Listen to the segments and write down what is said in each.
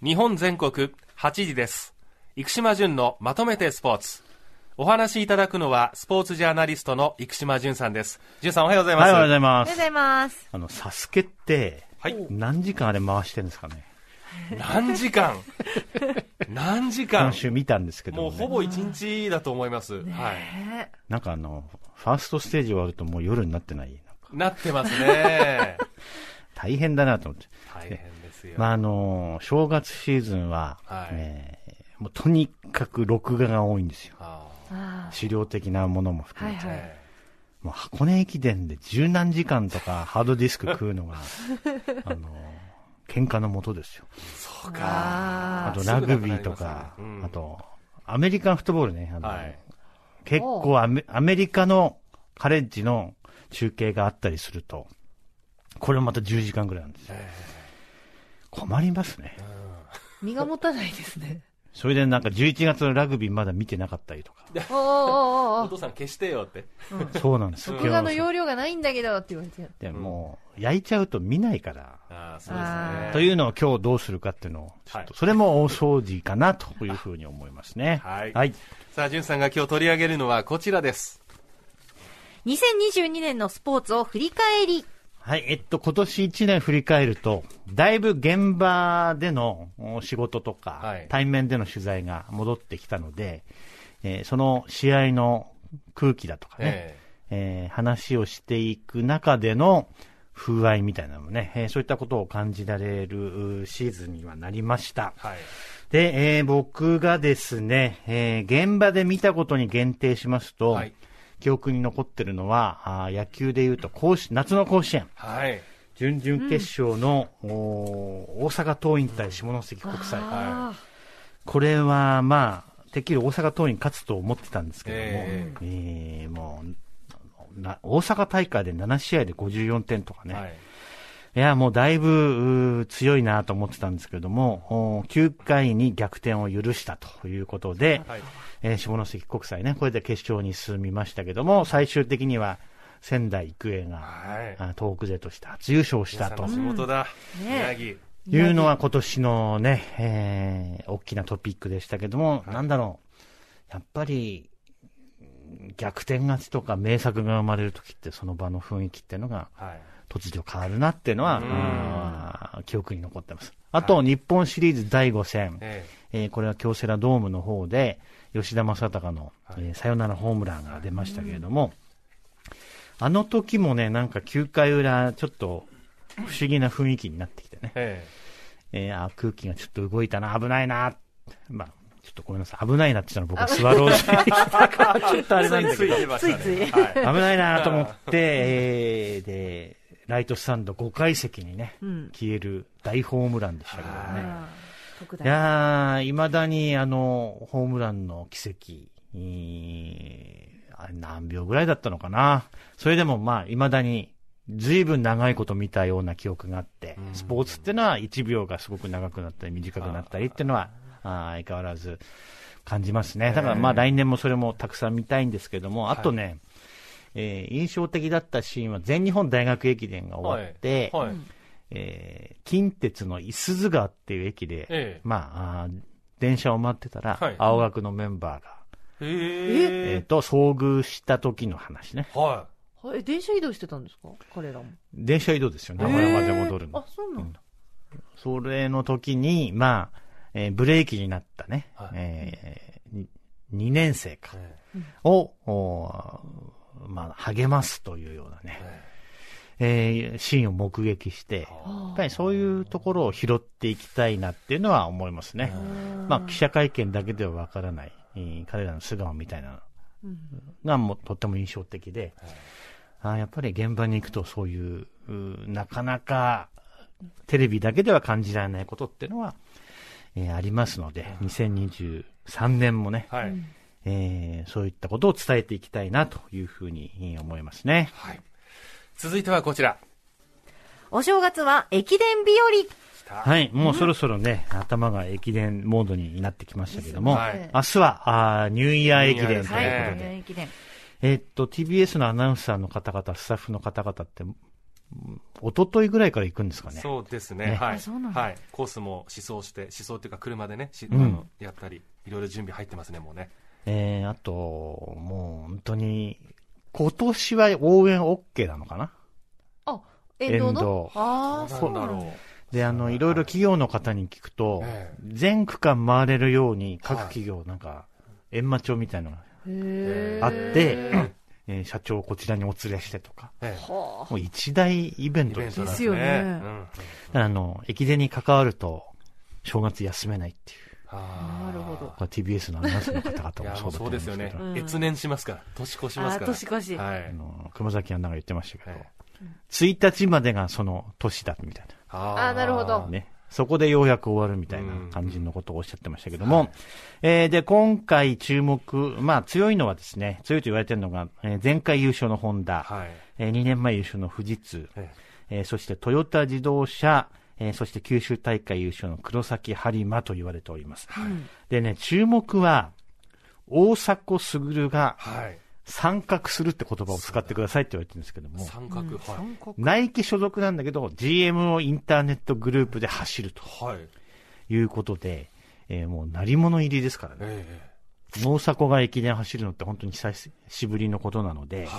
日本全国8時です。生島淳のまとめてスポーツ。お話しいただくのはスポーツジャーナリストの生島淳さんです。淳さんおはようございます、はい、おはようございます。おはようございます。あの、サスケって、はい。何時間あれ回してるんですかね？何時間？何時間？今週見たんですけども、ね、もうほぼ一日だと思います、はい。ねなんかあの、ファーストステージ終わるともう夜になってない？なってますね大変だなと思って。大変ですよ、まあ、あの、正月シーズンは、はいえーもうとにかく録画が多いんですよ。資料的なものもー含めて。はいはい。えもう箱根駅伝で十何時間とかハードディスク食うのが、あの、喧嘩のもとですよ。えそうかああとラグビーとますねか、うんあと、アメリカンフットボールね。あのはい結構アメアメリカのカレッジの中継があったりすると、これまた10時間ぐらいなんですよ。え困りますね。身が持たないですね。それでなんか11月のラグビーまだ見てなかったりとか。おーおーおーおお父さん消してよってそうなんですよ。録画の容量がないんだけどって言われて。でもう、焼いちゃうと見ないから。ああそうですあねーというのを今日どうするかっていうのを、ちょっと、それも大掃除かなというふうに思いますね。はいはい。さあ、じゅんさんが今日取り上げるのはこちらです。2022年のスポーツを振り返り。はい、えっと、今年1年振り返ると、だいぶ現場でのお仕事とか、はい対面での取材が戻ってきたので、えーその試合の空気だとかね、ええー話をしていく中での風合いみたいなのもね、えーそういったことを感じられるうシーズンにはなりました。えはい。で、えー僕がですね、えー現場で見たことに限定しますと、はい。記憶に残ってるのは、あー野球で言うと甲子、夏の甲子園。はい。準々決勝の、おー大阪桐蔭対下関国際。あこれは、まあ、てっきり大阪桐蔭勝つと思ってたんですけども、ええーもうな、大阪大会で7試合で54点とかね。はい。いや、もうだいぶ強いなと思ってたんですけども、おー9回に逆転を許したということで、はい。えー下関国際ね、これで決勝に進みましたけども、最終的には仙台育英が、はい。あ東北勢として初優勝したと地元だ。ね宮城。いうのは今年のね、えー大きなトピックでしたけども、なんだろう、やっぱり、うん逆転勝ちとか名作が生まれるときって、その場の雰囲気っていうのが、はい。突如変わるなっていうのは、記憶に残ってます。あと、日本シリーズ第5戦、ええーこれは京セラドームの方で、吉田正尚の、はい。えーサヨナラホームランが出ましたけれども、あの時もね、なんか9回裏、ちょっと不思議な雰囲気になってきてね、え。え。えーあ空気がちょっと動いたな、危ないな、まあ、ちょっとごめんなさい、危ないなって言ったのは僕はスワローズに来たから、ちょっとあえ。れなんだけど、い。危ないなと思って、えーで、ライトスタンド5階席にね、うん。消える大ホームランでしたけどね。い大。やー、未だにあの、ホームランの奇跡、えーあれ何秒ぐらいだったのかな。それでもまあ、未だに、随分長いこと見たような記憶があってう、んスポーツってのは1秒がすごく長くなったり短くなったりっていうのは、あー相変わらず感じますね。だからまあ来年もそれもたくさん見たいんですけども、あとね、えー印象的だったシーンは全日本大学駅伝が終わって、はい。えー近鉄のいすゞ川っていう駅で、ええ。まあ、あー電車を待ってたら、はい。青学のメンバーが、ええ？えーと、遭遇した時の話ね。ははい、電車移動してたんですか？彼らも。電車移動ですよ、名古屋まで戻るの。あ、そうなんだ。それの時に、まあ、えーブレーキになったね、はい。え2年生か。を、まあ、励ますというようなね、ええ。ーシーンを目撃して、やあ。っぱりそういうところを拾っていきたいなっていうのは思いますね。まあ、記者会見だけではわからない、えー彼らの素顔みたいなうんのがもうとっても印象的で、あーやっぱり現場に行くとそういう、なかなかテレビだけでは感じられないことっていうのは、えーありますので、2023年もね、はい。えーそういったことを伝えていきたいなというふうにえー思いますね。はい。続いてはこちら。お正月は駅伝日和。はい、もうそろそろね、頭が駅伝モードになってきましたけども、はい明日はあーニューイヤー駅伝ということで、ね。えーっと、TBS のアナウンサーの方々、スタッフの方々って、一昨日ぐらいから行くんですかね。そうですね。ねはい。あそうなんだはい。コースも試走して、試走っていうか車でね、しうんあのやったり、いろいろ準備入ってますね、もうね。えー、あと、もう本当に、今年は応援 OK なのかな？あ、沿道の？ああ、どそうだ。ろう。で、あの、いろいろ企業の方に聞くと、え全区間回れるように各はい。企業なんか、閻魔帳みたいなのがへあっえ。て、えー社長をこちらにお連れしてとか、ええ。はもう一大イベントトですね。ですよね。うんあの、駅伝に関わると、正月休めないっていう。なるほどこれ TBS のアナウンスの方々もそうだと思そうですよね。けど。うん。越年しますから、年越しますあから。年越し。はい。あ。の、熊崎アナが言ってましたけど、え1日までがその年だみたいああーなるほど。な。ね。そこでようやく終わるみたいな感じのことをおっしゃってましたけども、えーで、今回注目、まあ強いのはですね、強いと言われてるのが、えー前回優勝のホンダ、はい。えー2年前優勝の富士通、え。えーそしてトヨタ自動車、えーそして九州大会優勝の黒崎播磨と言われております。うんでね、注目は、大迫傑がはい。参画するって言葉を使ってくださいって言われてるんですけども、三角、はい。三角ナイキ所属なんだけど、GMO インターネットグループで走るとはい。いうことで、えーもう鳴り物入りですからね。え大迫が駅伝走るのって本当に久しぶりのことなので、えはい。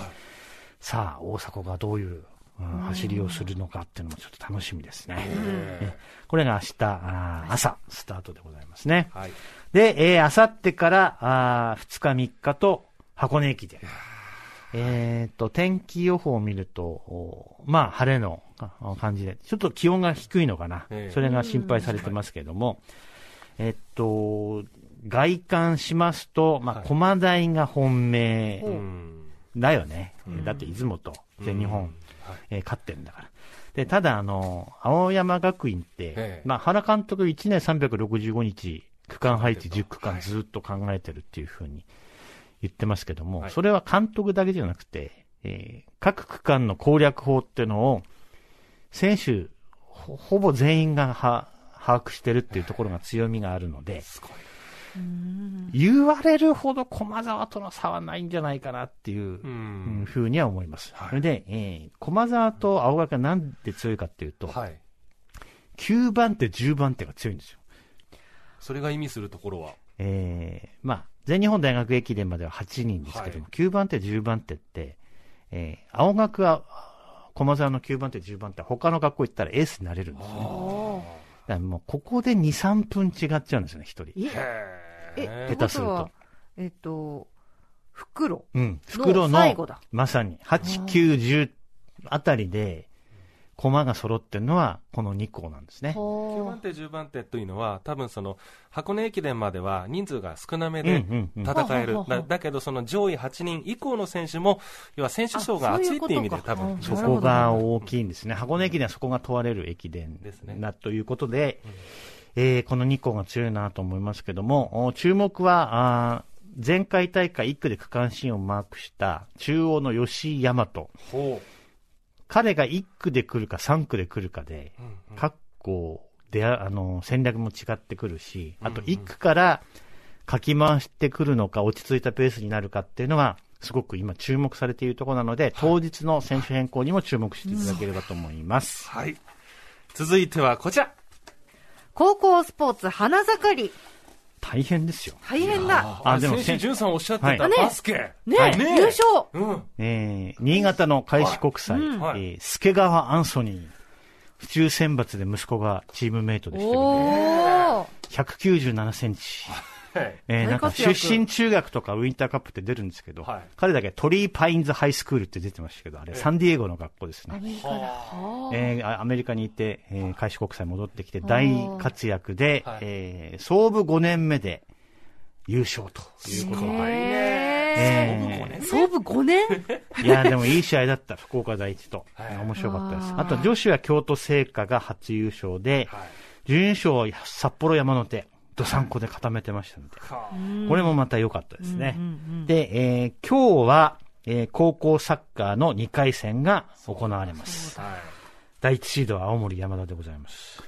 さあ、大迫がどういう、うん走りをするのかっていうのもちょっと楽しみですね。えこれが明日、朝、スタートでございますねえ。はい。で、えー、あさってから、あ2日3日と、箱根駅伝。えっ、と、天気予報を見ると、おまあ、晴れのあ感じで、ちょっと気温が低いのかな。ええそれが心配されてますけども、えっと、外観しますと、まあ、はい駒台が本命うん。だよね。だって出雲と全日本、はい。えー勝ってるんだから。で、ただ、あの、青山学院って、ええ。まあ、原監督1年365日、区間配置10区間ずっと考えてるっていうふうに言ってますけども、はい。それは監督だけじゃなくて、えー各区間の攻略法っていうのを、選手、ほほぼ全員がは把握してるっていうところが強みがあるので、すごい。うん言われるほど駒沢との差はないんじゃないかなっていう。ふうには思います。はいそれで、えー駒沢と青学がなんで強いかっていうと、はい。9番手、10番手が強いんですよ。それが意味するところは？えーまあ、全日本大学駅伝までは8人ですけども、は9番手、10番手って、えー青学は、駒沢の9番手、10番手は他の学校行ったらエースになれるんですね。だからもうここで2、3分違っちゃうんですよね、1人。下手するとってことはえっと、袋うん。袋の、最後だ。まさに、8、9、10あたりで、駒が揃ってるのは、この2校なんですね。9ほ番手、10番手というのは、多分その箱根駅伝までは人数が少なめうんでうんうん。戦える、だだけど、その上位8人以降の選手も、要は選手層が厚いっていう意味で、多分うんそこが大きいんですね。箱根駅伝はそこが問われる駅伝ですねだということで、えーこの2校が強いなと思いますけども、お注目は、前回大会1区で区間新をマークした中央の吉井大和。ほ彼が1区で来るか3区で来るかで、う、うんうん各校でああの戦略も違ってくるし、あとうんうん1区からかき回してくるのか、落ち着いたペースになるかっていうのは、すごく今注目されているところなので、当日の選手変更にも注目していただければと思います。はい。続いてはこちら。高校スポーツ花盛り。大変ですよ。大変だ。あ、あでも先週、淳さんおっしゃってた、はいバスケ。ねはいね優勝うん。えー、新潟の開志国際、うんはいえー助川アンソニー、府中選抜で息子がチームメイトでしたけど、おー。197センチ。はい。えー、なんか出身中学とかウィンターカップって出るんですけど、はい。彼だけトリーパインズハイスクールって出てましたけど、あれ、サンディエゴの学校ですね。アメえーあ。アメリカにいて、えー、開志国際戻ってきて大活躍で、はい。えー創部5年目で優勝ということで。へー。創部5年 いや、でもいい試合だった、福岡第一と。はい。面白かったです。あと女子は京都聖火が初優勝で、はい。準優勝は札幌山手、どさんこで固めてましたので、はこれもまた良かったですね。うんうんうんで、えー今日は、えー高校サッカーの2回戦が行われます。あはい。第1シードは青森山田でございます。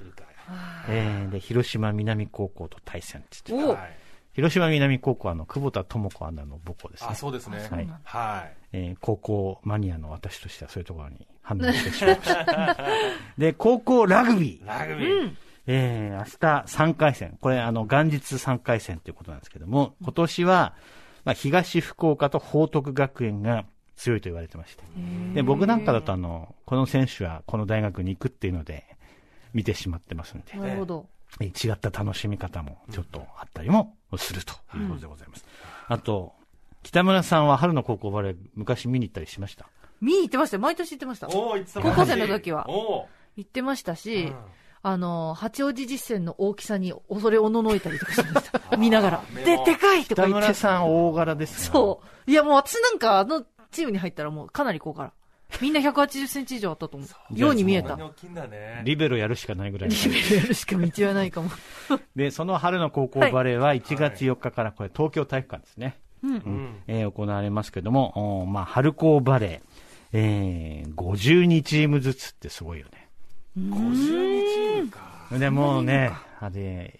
えーで、広島南高校と対戦って言っておはい広島南高校はあの、久保田智子アナの母校ですねあ、。そうですね。はいはい。えー高校マニアの私としてはそういうところに反応してしまいました。で、高校ラグビー。ラグビー。えー、明日3回戦。これ、あの、元日3回戦ということなんですけども、今年は、まあ、東福岡と報徳学園が強いと言われてまして。で、僕なんかだと、あの、この選手はこの大学に行くっていうので、見てしまってますんで、なるほど。えー違った楽しみ方もちょっとあったりもするということでございます。あと、北村さんは春の高校バレー、昔見に行ったりしました？見に行ってましたよ。毎年行ってました。高校生の時はお行ってましたし、うんあの、八王子実践の大きさに恐れおののいたりとかしました。見ながら。メ で、モでかいとか北言って。村さん大柄ですね。そう。いや、もう私なんかあのチームに入ったらもうかなり高から。みんな180センチ以上あったと思う。ように見えた。リベロやるしかないぐらいの。リベルやるしか道はないかも。で、その春の高校バレーは1月4日から、これ東京体育館ですね。うん。うん。えー行われますけども、おまあ、春高バレー、えー、52チームずつってすごいよね。52チームか。で、もうね、あれ、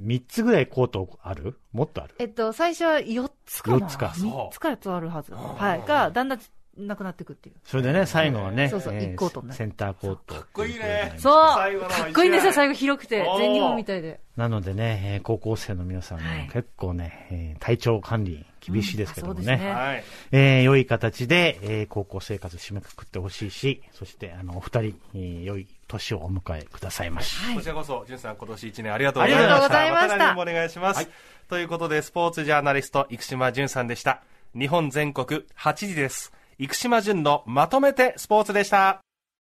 3つぐらいコートある？もっとある？えっと、最初は4つかな。4つか3つか4つあるはず。はい。が、だんだんなくなっていくっていう。それでね、最後はね、そうそうえー一コートになるセンターコート。かっこいいねそうかっこいいんですよ、最後広くて。全日本みたいで。なのでね、えー高校生の皆さんもはい結構ね、えー体調管理厳しいですけどもね。うんそうですねはい。えー良い形で、えー高校生活締めくくってほしいし、そして、あの、お二人、えー良い年をお迎えくださいまし。はいこちらこそ、じゅんさん、今年1年ありがとうございました。ありがとうございましたた来年もお願いします。ということで、スポーツジャーナリスト、生島淳さんでした。日本全国8時です。生島淳のまとめてスポーツでした。